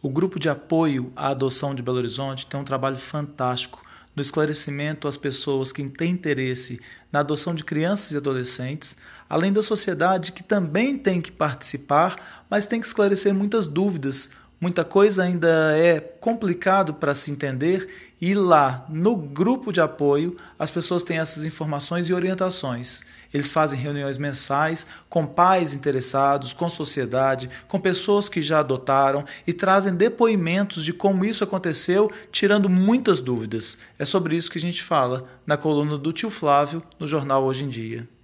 O grupo de apoio à adoção de Belo Horizonte tem um trabalho fantástico no esclarecimento às pessoas que têm interesse na adoção de crianças e adolescentes, além da sociedade que também tem que participar, mas tem que esclarecer muitas dúvidas. Muita coisa ainda é complicado para se entender e lá no grupo de apoio as pessoas têm essas informações e orientações. Eles fazem reuniões mensais com pais interessados, com sociedade, com pessoas que já adotaram e trazem depoimentos de como isso aconteceu, tirando muitas dúvidas. É sobre isso que a gente fala na coluna do tio Flávio no jornal Hoje em Dia.